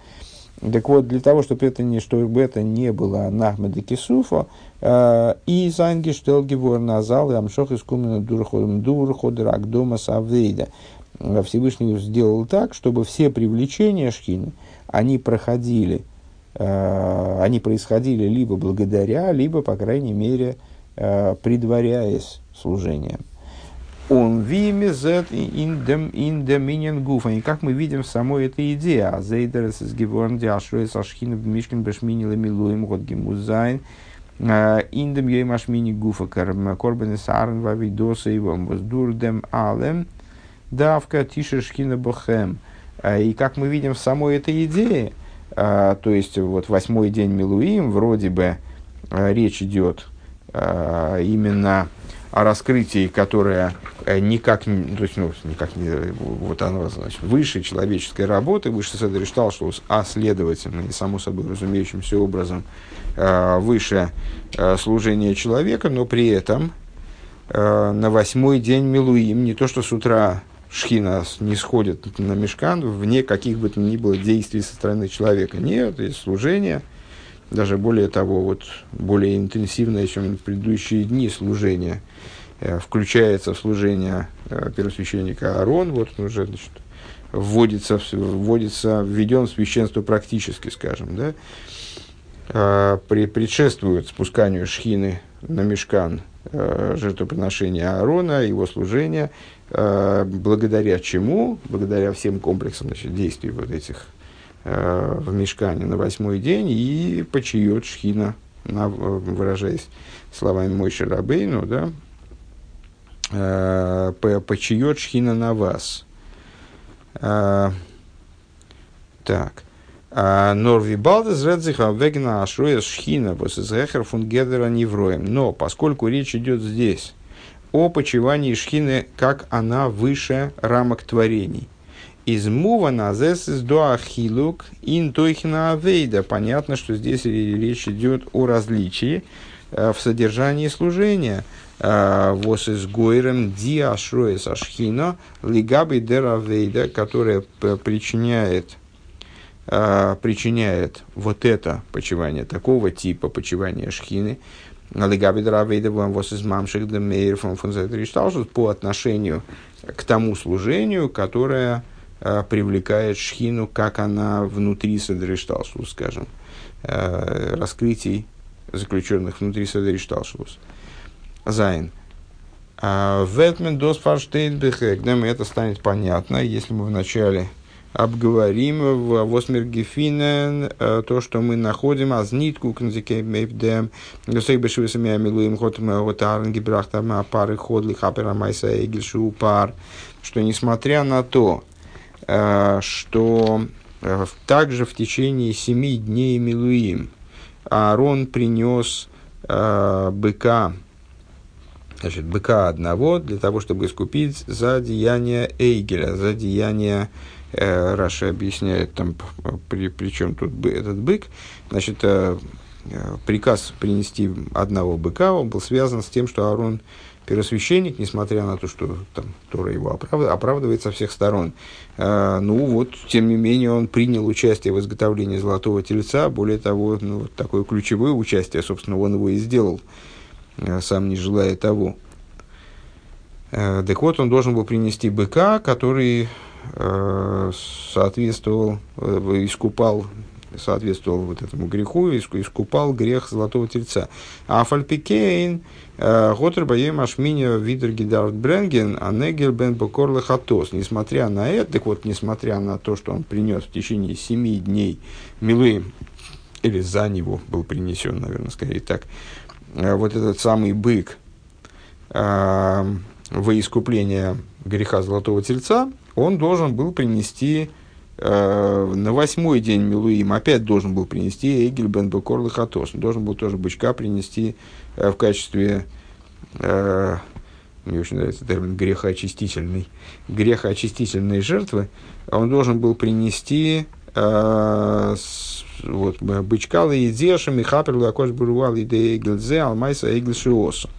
Так вот, для того, чтобы это не, чтобы это не было Нахмеда Кисуфа, э, и Зангештел Гевор Назал и Амшох из Кумена Дурходер Агдома Савейда. Всевышний сделал так, чтобы все привлечения шхины, они проходили, э, они происходили либо благодаря, либо, по крайней мере, э, предваряясь служением. Он вимезет индеминен гуф. И как мы видим в самой этой идее, а зейдерес из геворн диашруэс ашхина бмишкин бешмини ламилуем год гимузайн, индем еймашмини гуфа корбенес арн вавидоса вам воздурдем алем, давка тишешкина бохем. А, и как мы видим в самой этой идее, а, то есть вот восьмой день Милуим, вроде бы а, речь идет именно о раскрытии, которое э, никак, то есть, ну, никак не, вот оно, значит, выше человеческой работы, выше Седри что а следовательно, и само собой разумеющимся образом, выше служения человека, но при этом на восьмой день Милуим, не то что с утра шхина не сходит на мешкан вне каких бы то ни было действий со стороны человека. Нет, есть служение, даже более того, вот более интенсивное, чем предыдущие дни служения, э, включается в служение э, первосвященника Аарон, вот он уже значит, вводится, вводится, введен в священство практически, скажем, да, э, при, предшествует спусканию шхины на мешкан жертвоприношения Аарона, его служения, благодаря чему, благодаря всем комплексам значит, действий вот этих в мешкане на восьмой день и почиет шхина, на, выражаясь словами Мойши Рабейну, да, э, почиет шхина на вас. Э, так. Норви Балдес Редзиха Вегна Ашруя Шхина Босизгехер фун Гедера Невроем. Но поскольку речь идет здесь о почивании Шхины, как она выше рамок творений – из мува назес из дуахилук ин тойхина авейда. Понятно, что здесь речь идет о различии э, в содержании служения. Э, Вос из гойрем диашроес ашхино лигаби деравейда, которая причиняет э, причиняет вот это почивание, такого типа почивания шхины, по отношению к тому служению, которое привлекает шхину, как она внутри Седришталшус, скажем, э, раскрытий, заключенных внутри Седришталшус. Зайн. А Ветмен дос фарштейнбехэгдем, это станет понятно, если мы вначале обговорим в Восмергефинен э, то, что мы находим, а знитку кнзикейбдем, гасейбешивисами амилуем хотм готарн гибрахтам пары ходли хапера майса эгельшу пар, что несмотря на то, Э, что э, также в течение семи дней Милуим Аарон принес э, быка, значит, быка одного для того, чтобы искупить за деяние Эйгеля, за деяние э, Раша объясняет там, при, при чем тут этот бык. Значит, э, приказ принести одного быка, он был связан с тем, что Аарон первосвященник, несмотря на то, что там Тора его оправдывает со всех сторон, э, ну вот, тем не менее, он принял участие в изготовлении золотого тельца, более того, ну, такое ключевое участие, собственно, он его и сделал, э, сам не желая того. Э, так вот, он должен был принести быка, который соответствовал, э, искупал соответствовал вот этому греху, искупал грех золотого тельца. А фальпикейн, э, Готер Баем Ашминя Видер Гидард Бренген, а Негель Бен Бокор Лехатос. Несмотря на это, так вот, несмотря на то, что он принес в течение семи дней Милуим, или за него был принесен, наверное, скорее так, э, вот этот самый бык э, во искупление греха золотого тельца, он должен был принести на восьмой день Милуим опять должен был принести Эгель бен Бекор Лахатос. должен был тоже бычка принести э, в качестве, э, мне очень нравится термин грехоочистительный, грехоочистительной жертвы. Он должен был принести вот, бычка лаидеша, михапер лакош бурувал и Эгельзе, алмайса Эгель Шиосу.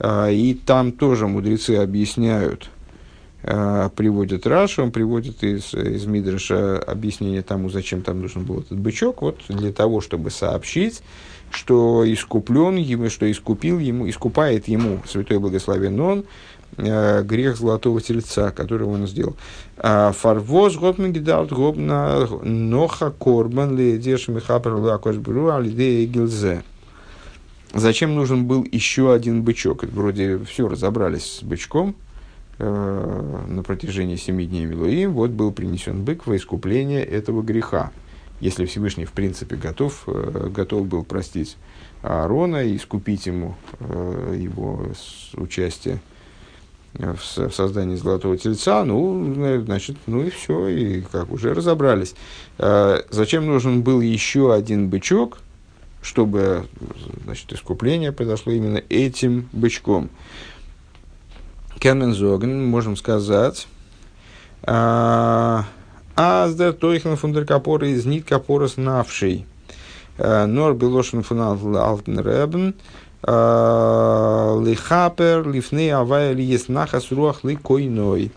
И там тоже мудрецы объясняют, Э, приводит Раша, он приводит из, из Мидраша объяснение тому, зачем там нужен был этот бычок, вот для того, чтобы сообщить, что искуплен ему, что искупил ему, искупает ему святой благословен он э, грех золотого тельца, который он сделал. А, Фарвоз готмагидарт гобна ноха корбан ли деш михапер лакошбру алидея гилзе. Зачем нужен был еще один бычок? Вроде все разобрались с бычком, Э, на протяжении семи дней Милуим, вот был принесен бык во искупление этого греха. Если Всевышний, в принципе, готов, э, готов был простить Аарона и искупить ему э, его участие в, создании золотого тельца, ну, значит, ну и все, и как уже разобрались. Зачем нужен был еще один бычок, чтобы, значит, искупление произошло именно этим бычком? Кеннензоген, можем сказать, а Аздер Тойхен фундер капора из нит капора снавший. А, Нор белошен фун алтен ребен. А, Лихапер, лифны авая ли есть нахас руах ли койной.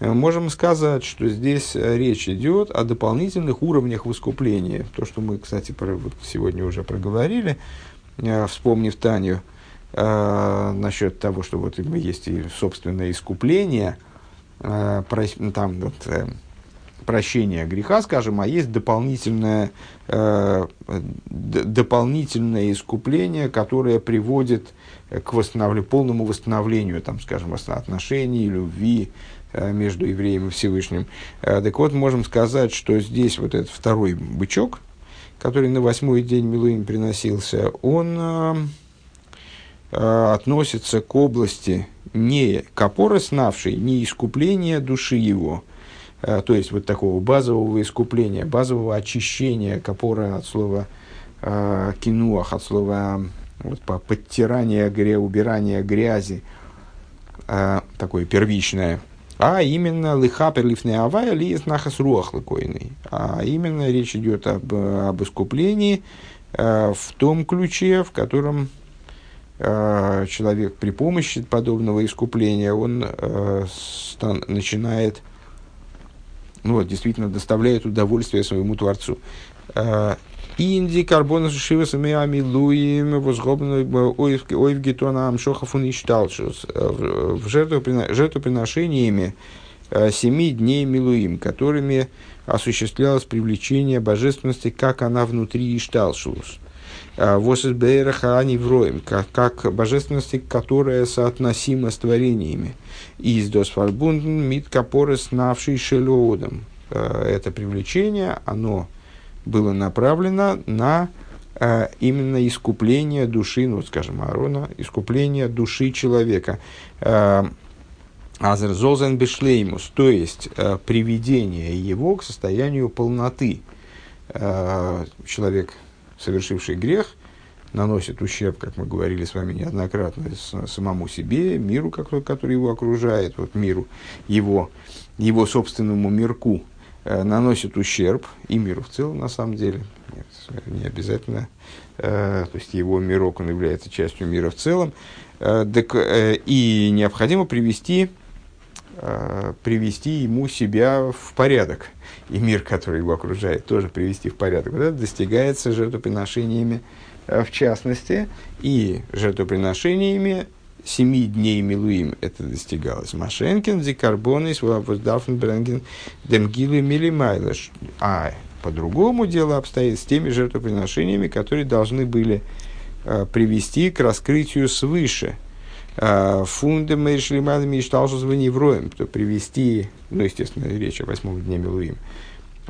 можем сказать, что здесь речь идет о дополнительных уровнях в искупления. То, что мы, кстати, вот сегодня уже проговорили, вспомнив Таню, э, насчет того, что вот есть и собственное искупление, э, там вот, э, прощения греха, скажем, а есть дополнительное, э, дополнительное искупление, которое приводит к восстановлению, полному восстановлению, там, скажем, отношений, любви э, между евреем и Всевышним. Э, так вот, можем сказать, что здесь вот этот второй бычок, который на восьмой день Милуим приносился, он э, относится к области не копоры снавшей, не искупления души его – Э, то есть вот такого базового искупления, базового очищения капора от слова э, кинуах, от слова вот, по подтирание, гря, убирание грязи, э, такое первичное, а именно лихапер лифне авая ли нахас руах А именно речь идет об, об искуплении э, в том ключе, в котором э, человек при помощи подобного искупления он э, стан, начинает ну, вот, действительно доставляет удовольствие своему Творцу. А, Инди карбона шиваса миами луим возгобной ойв гетона амшохафун и в жертвоприношениями семи дней милуим, которыми осуществлялось привлечение божественности, как она внутри Ишталшус. А, Восисбейраха они вроем, как, как божественности, которая соотносима с творениями. Из досфарбунден мит капорес навший шелоодом. А, это привлечение, оно было направлено на а, именно искупление души, ну, скажем, Аарона, искупление души человека. Азер зозен бешлеймус, то есть приведение его к состоянию полноты. Человек совершивший грех, наносит ущерб, как мы говорили с вами неоднократно, самому себе, миру, который, который его окружает, вот миру, его, его собственному мирку, э, наносит ущерб и миру в целом, на самом деле. Нет, не обязательно. Э, то есть его мирок, он является частью мира в целом. Э, так, э, и необходимо привести привести ему себя в порядок. И мир, который его окружает, тоже привести в порядок. Вот это достигается жертвоприношениями э, в частности, и жертвоприношениями семи дней Милуим это достигалось. Машенкин, Зикарбон, Свобоздафн, Бренген, Демгилы, Милимайлаш. А по-другому дело обстоит с теми жертвоприношениями, которые должны были э, привести к раскрытию свыше – Э, Фунды Мейшлимадами и Шталшузвани Вроем, то привести, ну, естественно, речь о восьмом дне Милуим,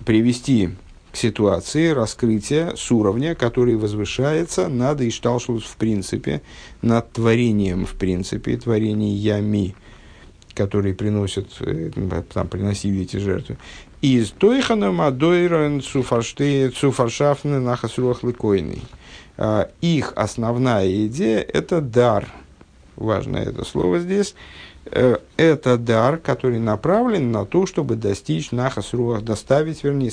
привести к ситуации раскрытия с уровня, который возвышается над Ишталшус в принципе, над творением в принципе, творениями, которые приносят, э, там, приносили эти жертвы. Из Тойхана Мадойрен Цуфаршафны Нахасруах Лыкойный. Э, их основная идея – это дар – важно это слово здесь, э, это дар, который направлен на то, чтобы достичь нахас руах, доставить, вернее,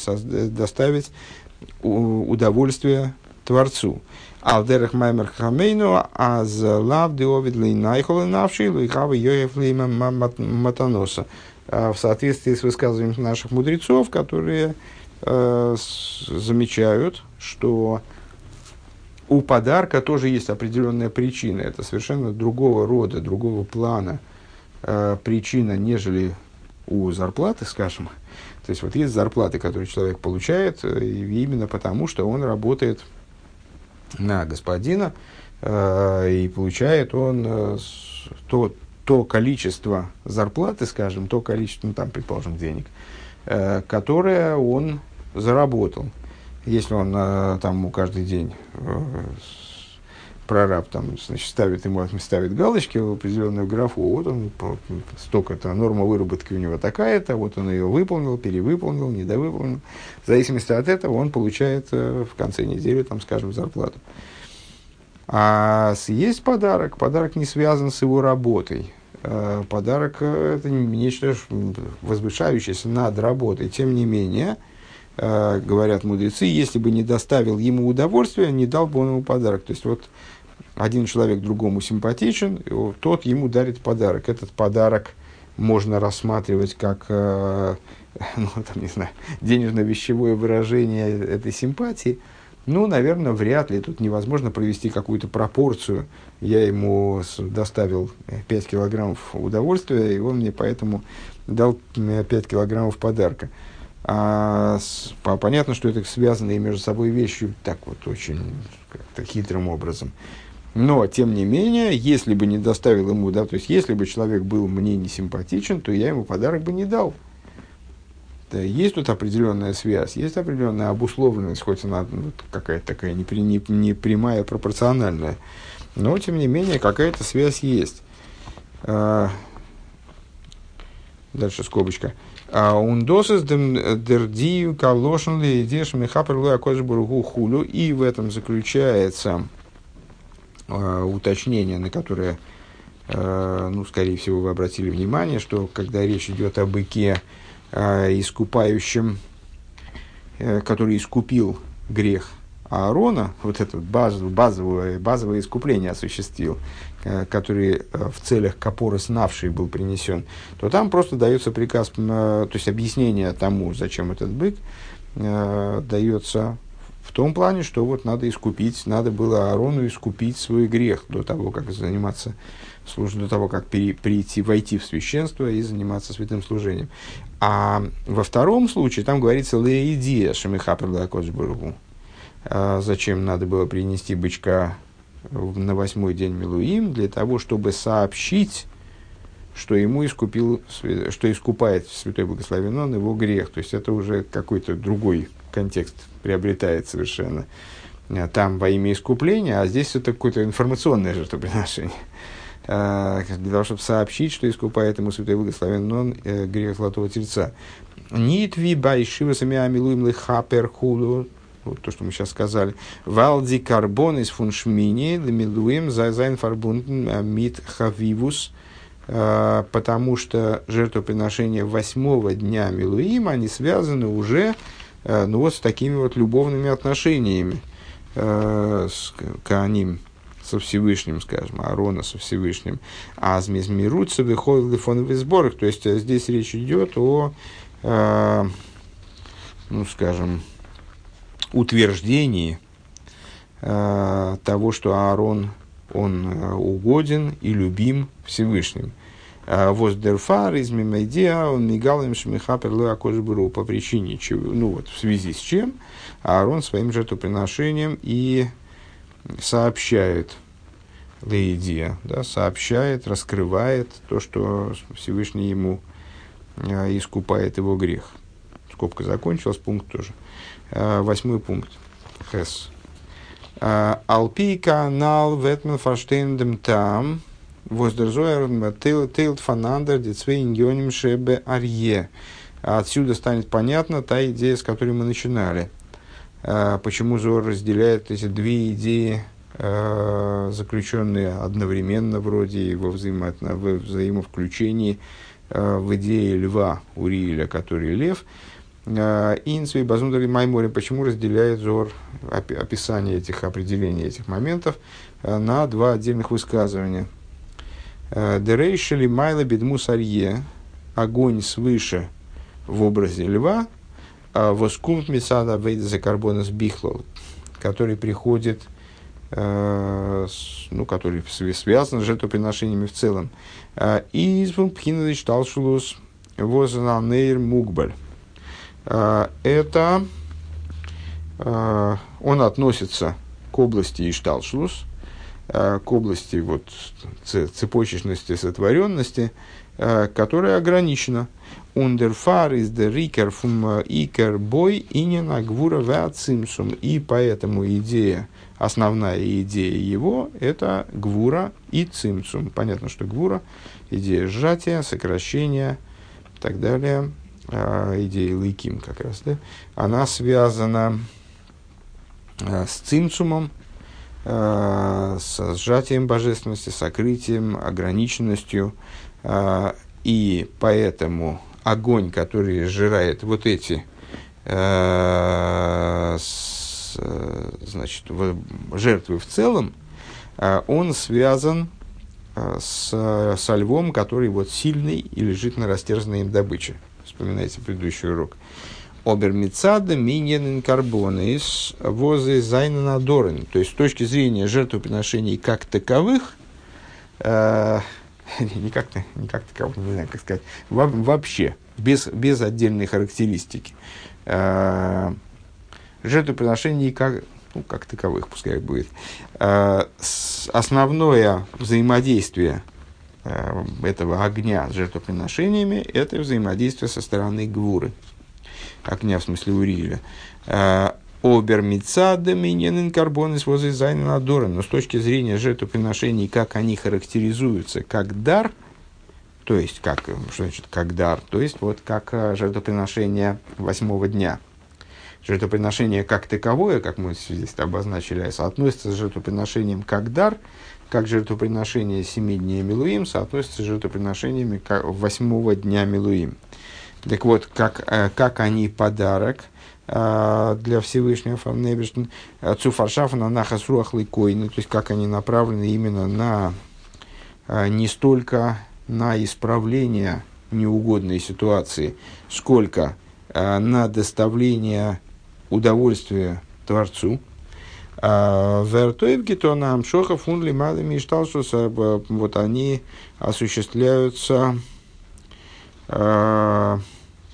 доставить удовольствие Творцу. Алдерах маймер хамейну, аз лав деовид лейнайхолы навши, лейхавы йоев матаноса. А в соответствии с высказыванием наших мудрецов, которые э, замечают, что у подарка тоже есть определенная причина. Это совершенно другого рода, другого плана э, причина, нежели у зарплаты, скажем. То есть вот есть зарплаты, которые человек получает э, именно потому, что он работает на господина, э, и получает он э, то, то количество зарплаты, скажем, то количество, ну там, предположим, денег, э, которое он заработал. Если он э, там каждый день э, прораб там, значит, ставит ему ставит галочки в определенную графу, вот он столько-то, норма выработки у него такая-то, вот он ее выполнил, перевыполнил, недовыполнил. В зависимости от этого он получает э, в конце недели, там, скажем, зарплату. А есть подарок, подарок не связан с его работой. Подарок – это нечто возвышающееся над работой. Тем не менее, говорят мудрецы, если бы не доставил ему удовольствия, не дал бы он ему подарок. То есть вот один человек другому симпатичен, тот ему дарит подарок. Этот подарок можно рассматривать как э, [laughs] ну, там, не знаю, денежно-вещевое выражение этой симпатии, ну, наверное, вряд ли. Тут невозможно провести какую-то пропорцию. Я ему доставил 5 килограммов удовольствия, и он мне поэтому дал 5 килограммов подарка. А с, по, понятно, что это связанные между собой вещи так вот очень как-то хитрым образом. Но, тем не менее, если бы не доставил ему, да, то есть, если бы человек был мне не симпатичен, то я ему подарок бы не дал. Да, есть тут определенная связь, есть определенная обусловленность, хоть она ну, какая-то такая не, не, не прямая, пропорциональная. Но, тем не менее, какая-то связь есть. А, дальше скобочка. А ундосес дердию калошен ли идеш мехапер луя хулю. И в этом заключается э, уточнение, на которое, э, ну, скорее всего, вы обратили внимание, что когда речь идет о быке искупающем, э, который искупил грех Аарона, вот это базовое, базовое, искупление осуществил, который э, в целях капоры снавший был принесен, то там просто дается приказ, э, то есть объяснение тому, зачем этот бык, дается в том плане, что вот надо искупить, надо было Аарону искупить свой грех до того, как заниматься служением, до того, как прийти, войти в священство и заниматься святым служением. А во втором случае там говорится «Леидия шамихапр лакоджбургу». А зачем надо было принести бычка на восьмой день Милуим? Для того, чтобы сообщить что ему искупил, что искупает Святой Благословен Он его грех. То есть это уже какой-то другой контекст приобретает совершенно. А, там во имя искупления, а здесь это какое-то информационное жертвоприношение. А, для того, чтобы сообщить, что искупает ему Святой Благословен Он э, грех Золотого Тельца. Нитви байшива самия милуим лихапер худу вот то, что мы сейчас сказали. Валди карбон из фуншмини лемилуем зайзайн фарбунтен э, мит хавивус – а, потому что жертвоприношения восьмого дня Милуима, они связаны уже э, ну, вот с такими вот любовными отношениями э, с Кааним, со Всевышним, скажем, Аарона со Всевышним. А Змизмируца выходит в фоновых сборах. То есть э, здесь речь идет о, ну, скажем, утверждении того, что Аарон он э, угоден и любим Всевышним. А Воздерфар из Мимайдеа, он мигал им шмихапер луакожбру по причине чего, ну вот в связи с чем Аарон своим жертвоприношением и сообщает Леидия, да, сообщает, раскрывает то, что Всевышний ему э, искупает его грех. Скобка закончилась, пункт тоже. Э, восьмой пункт. Хес. Алпи канал ветмен фаштейндем там воздерзоер тейлт фанандер децвейн шебе арье. Отсюда станет понятна та идея, с которой мы начинали. Почему Зор разделяет эти две идеи, заключенные одновременно вроде во, взаимо, взаимовключении в идее льва Урииля, который лев, Э, Инсвей Базундали Маймори, почему разделяет Зор описание этих определений, этих моментов э, на два отдельных высказывания. Э, Дерейшели Майла Бедму Сарье, огонь свыше в образе льва, воскунт Мисада Вейда за карбонас Бихлол, который приходит, ну, который связан с жертвоприношениями в целом. И из Пхинадыч Талшулус Возананейр Мугбаль а, это а, он относится к области Ишталшлус, а, к области вот, цепочечности, сотворенности, которая ограничена. Ундерфар из де рикер фум икер бой и не нагвура веацимсум. И поэтому идея, основная идея его, это гвура и цимсум. Понятно, что гвура, идея сжатия, сокращения и так далее – а, идея Лейким как раз, да, она связана а, с цимцумом, а, с сжатием божественности, сокрытием, ограниченностью. И поэтому огонь, который сжирает вот эти значит, жертвы в целом, он связан с, со львом, который вот сильный и лежит на растерзанной им добыче. Вспоминайте предыдущий урок. אבער מצד ענין הקרבנות ווי זיי זיינען. То есть, с точки зрения жертвоприношений как таковых, э, [laughs] не, как, не как таковых, не знаю, как сказать, вообще, без, без отдельной характеристики. Э, жертвоприношений как, ну, как таковых, пускай будет. Э, основное взаимодействие этого огня с жертвоприношениями – это взаимодействие со стороны Гвуры – огня, в смысле Уриеля. А, Обер Мицада Миньянин Карбонис возле Зайна Но с точки зрения жертвоприношений, как они характеризуются как дар, то есть, как, что значит как дар, то есть, вот как а, жертвоприношение восьмого дня. Жертвоприношение как таковое, как мы здесь обозначили, соотносится с жертвоприношением как дар, как жертвоприношение семи дней Милуим соотносится с жертвоприношениями восьмого дня Милуим. Так вот, как, э, как они подарок э, для Всевышнего Фавнебештен, Цуфаршафа на Нахасруахлый Койны, то есть как они направлены именно на э, не столько на исправление неугодной ситуации, сколько на доставление удовольствия Творцу. Вертоев гетона амшоха фунли мадами и вот они осуществляются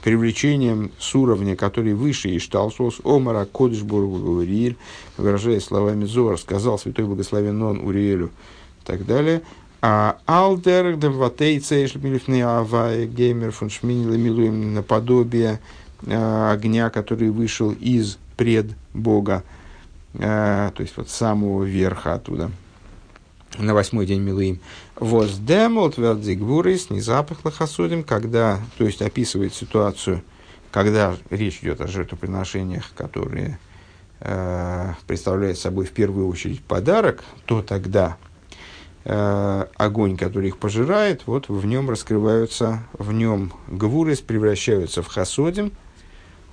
привлечением с уровня, который выше Ишталсос, Омара Кодышбург Уриэль, выражая словами Зор, сказал святой благословен он Уриэлю и так далее. А Алдер Деватей Цейшлмилифны Авай Геймер фон Шминила Милуем наподобие а, огня, который вышел из пред Бога, то есть вот самого верха оттуда на восьмой день Милуим. Воздемолт вердзигвурис не запахло хасудим, когда, то есть описывает ситуацию, когда речь идет о жертвоприношениях, которые э, представляют собой в первую очередь подарок, то тогда э, огонь, который их пожирает, вот в нем раскрываются, в нем гвурис превращаются в хасодим,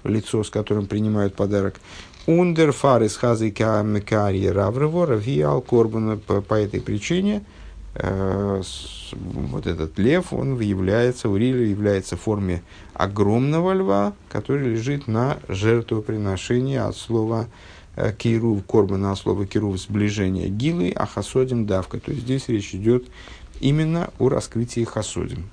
лицо, с которым принимают подарок, Ундер фарис хазыка мекарье раврево равиал корбана по этой причине э, вот этот лев, он является, Уриль является в форме огромного льва, который лежит на жертвоприношении от слова э, кирув, корбана от слова кирув, сближение гилы, а хасодим давка. То есть здесь речь идет именно о раскрытии хасодим.